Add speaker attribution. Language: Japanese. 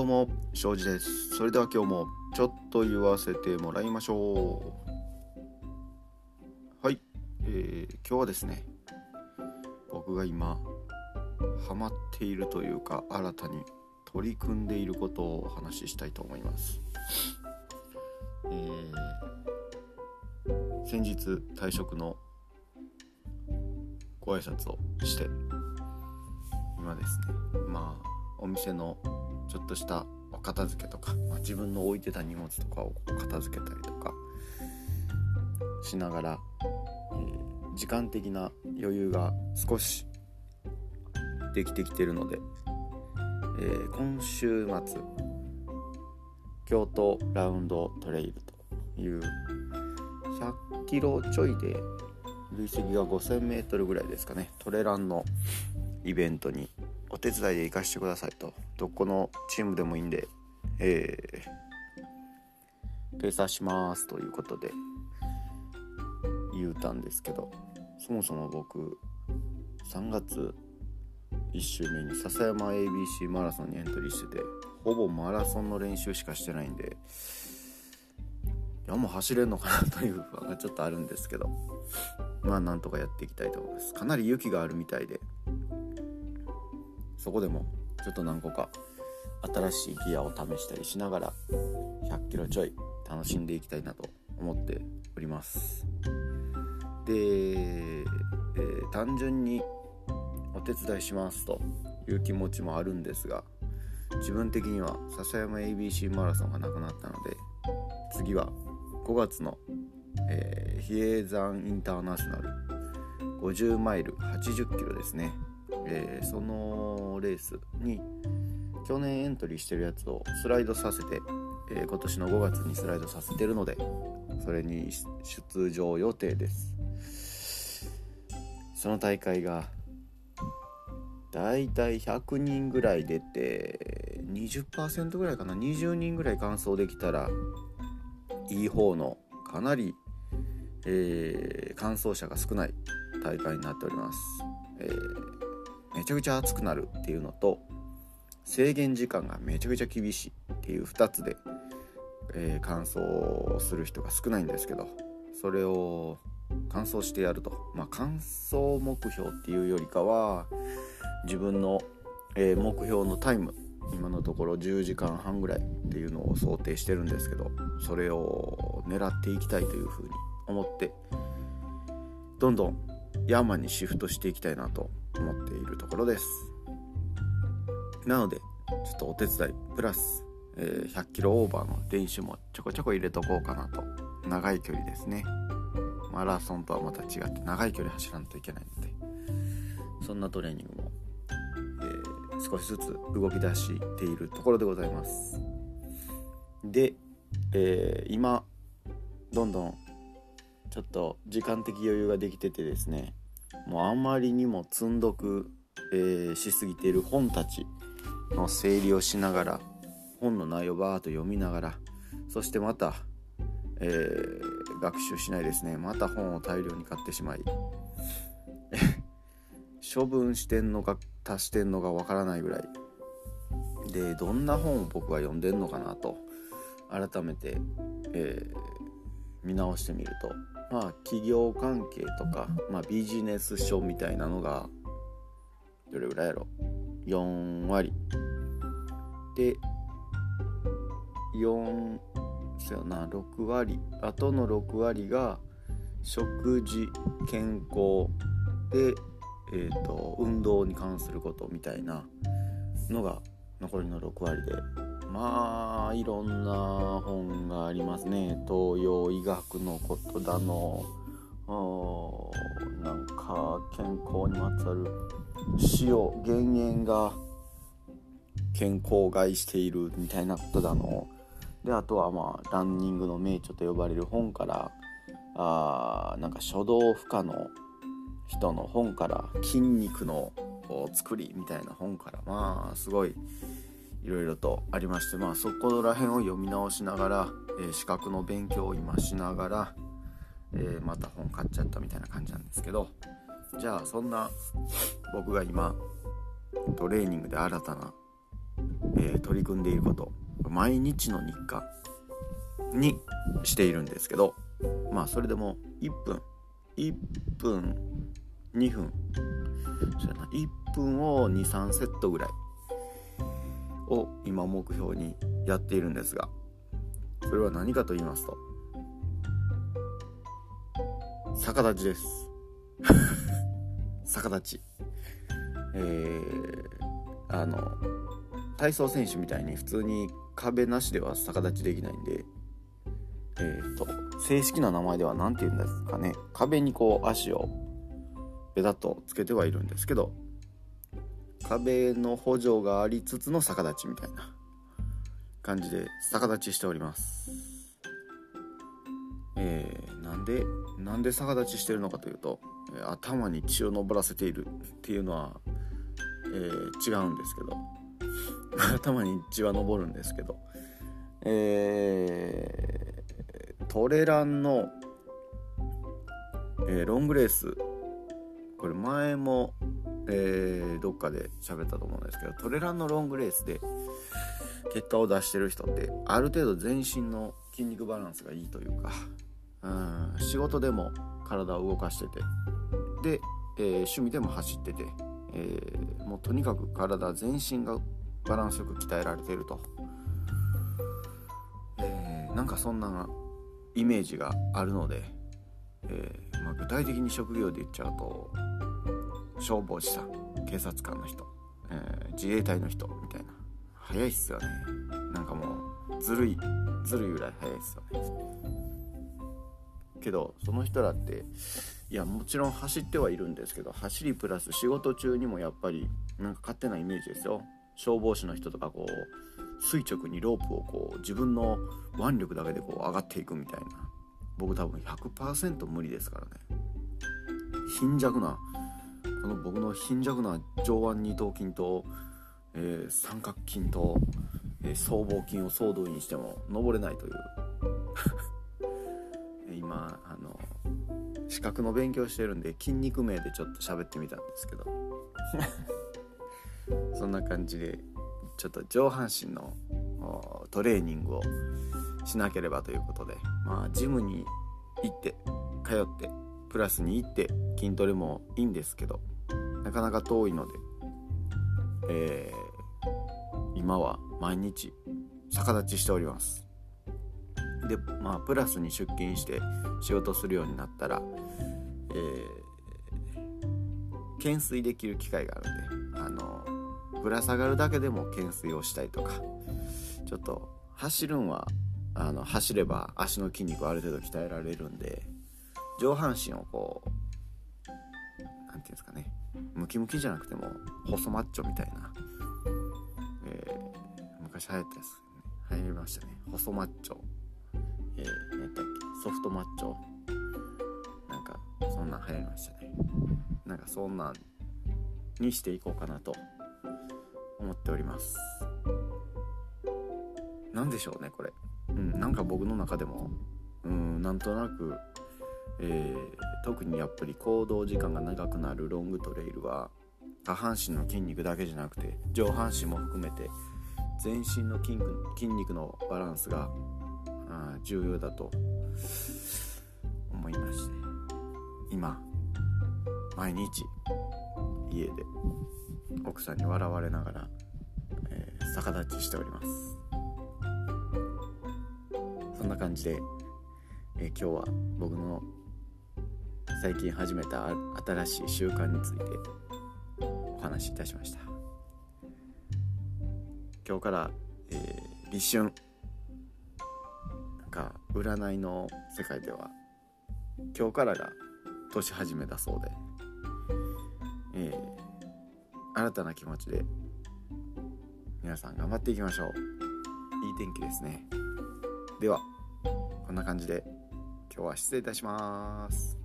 Speaker 1: どうも庄司です。それでは今日もちょっと言わせてもらいましょう。はい、えー、今日はですね僕が今ハマっているというか新たに取り組んでいることをお話ししたいと思います。えー、先日退職のご挨拶をして今ですねまあお店のちょっとしたお片付けとか、まあ、自分の置いてた荷物とかを片付けたりとかしながら、えー、時間的な余裕が少しできてきてるので、えー、今週末京都ラウンドトレイルという100キロちょいで累積が 5000m ぐらいですかねトレランのイベントにお手伝いで行かしてくださいと。どこのチームでもいいんで、えー、ペーサーします。ということで。言うたんですけど。そもそも僕3月1週目に笹山 ABC マラソンにエントリーしててほぼマラソンの練習しかしてないんでいやもう走れんのかなという不安がちょっとあるんですけど。まあなんとかやっていきたいと思います。かなり雪があるみたいで。そこでもちょっと何個か新しいギアを試したりしながら100キロちょい楽しんでいきたいなと思っております。で、えー、単純にお手伝いしますという気持ちもあるんですが自分的には笹山 ABC マラソンがなくなったので次は5月の、えー、比叡山インターナショナル50マイル80キロですね。えー、そのレースに去年エントリーしてるやつをスライドさせて、えー、今年の5月にスライドさせてるのでそれに出場予定です。その大会がだいたい100人ぐらい出て20%ぐらいかな？20人ぐらい完走できたらいい方のかなり、えー、完走者が少ない大会になっております、えーめちゃくちゃ暑くなるっていうのと制限時間がめちゃくちゃ厳しいっていう2つで、えー、乾燥する人が少ないんですけどそれを乾燥してやるとまあ乾燥目標っていうよりかは自分の、えー、目標のタイム今のところ10時間半ぐらいっていうのを想定してるんですけどそれを狙っていきたいというふうに思ってどんどん山にシフトしていきたいなと思っているところです。なのでちょっとお手伝いプラス、え、100キロオーバーの練習もちょこちょこ入れとこうかなと。長い距離ですね。マラソンとはまた違って長い距離走らんといけないので。そんなトレーニングも、えー、少しずつ動き出しているところでございます。で、えー、今どんどんちょっと時間的余裕ができててですね。もうあまりにも積んどく、えー、しすぎている本たちの整理をしながら本の内容をバーッと読みながらそしてまた、えー、学習しないですね。また本を大量に買ってしまい 処分してんのか足してんのかわからないぐらい。でどんな本を僕は読んでんのかなと改めて、えー、見直してみるとまあ企業関係とか、まあ、ビジネス書みたいなのがどれぐらいやろ？4割。で4そやな6割。あとの6割が食事健康。で、えーと、運動に関することみたいなのが残りの6割で。まあいろんな本がありますね。東洋医学のことだの。なんか健康にまつわる塩減塩が健康を害しているみたいなことだの。であとはまあランニングの名著と呼ばれる本からあなんか書道不可の人の本から筋肉の作りみたいな本からまあすごいいろいろとありましてまあそこら辺を読み直しながら、えー、資格の勉強を今しながら、えー、また本買っちゃったみたいな感じなんですけどじゃあそんな僕が今トレーニングで新たな、えー、取り組んでいること毎日の日課にしているんですけどまあそれでも1分1分2分そうやな1分を23セットぐらいを今目標にやっているんですがそれは何かと言いますと逆立ちです。逆立ち。えー、あの体操選手みたいに普通に壁なしでは逆立ちできないんでえーと、正式な名前では何て言うんですかね。壁にこう足をベタッとつけてはいるんですけど壁の補助がありつつの逆立ちみたいな感じで逆立ちしております。えー、なんでなんで逆立ちしてるのかというと頭に血を上らせているっていうのは、えー、違うんですけど 頭に血は上るんですけどえー、トレランの、えー、ロングレースこれ前も、えー、どっかで喋ったと思うんですけどトレランのロングレースで結果を出してる人ってある程度全身の筋肉バランスがいいというかうん仕事でも体を動かしててで、えー、趣味でも走ってて、えー、もうとにかく体全身がバランスよく鍛えられてると。えなんかそんなイメージがあるので、えー、まあ、具体的に職業で言っちゃうと消防士さん警察官の人、えー、自衛隊の人みたいな。早いっすよね。なんかもうずるいずるいぐらい早いっすよね。けどその人らっていやもちろん走ってはいるんですけど走りプラス仕事中にもやっぱりなんか勝手なイメージですよ。消防士の人とかこう垂直にロープをこう自分の腕力だけでこう上がっていくみたいな。僕多分100%無理ですからね。貧弱なこの僕の貧弱な上腕二頭筋と、えー、三角筋と、えー、僧帽筋を総動員しても登れないという。今あの資格の勉強してるんで筋肉名でちょっと喋ってみたんですけど。そんな感じでちょっと上半身のトレーニングをしなければということで。まあジムに行って通ってプラスに行って筋トレもいいんですけど。なかなか遠いので、えー、今は毎日逆立ちしております。でまあプラスに出勤して仕事するようになったら、えー、懸垂できる機会があるんであのぶら下がるだけでも懸垂をしたりとかちょっと走るんはあの走れば足の筋肉ある程度鍛えられるんで上半身をこう何て言うんですかねムキムキじゃなくても細マッチョみたいな、えー、昔流行ったやつ、ね、流行りましたね。細マッチョ、えー、何やったっけ？ソフトマッチョ。なんかそんなん流行りましたね。なんかそんなんにしていこうかなと思っております。何でしょうねこれ。うんなんか僕の中でもうんなんとなくえー、特にやっぱり行動時間が長くなるロングトレイルは下半身の筋肉だけじゃなくて上半身も含めて全身の筋筋肉のバランスが重要だと思いまして今毎日家で奥さんに笑われながら、えー、逆立ちしております。そんな感じで、えー、今日は僕の最近始めた新しい習慣についてお話しいたしました。今日から、えー、立春。なんか占いの世界では今日からが年始めだそうで、えー、新たな気持ちで皆さん頑張っていきましょう。いい天気ですね。ではこんな感じで今日は失礼いたします。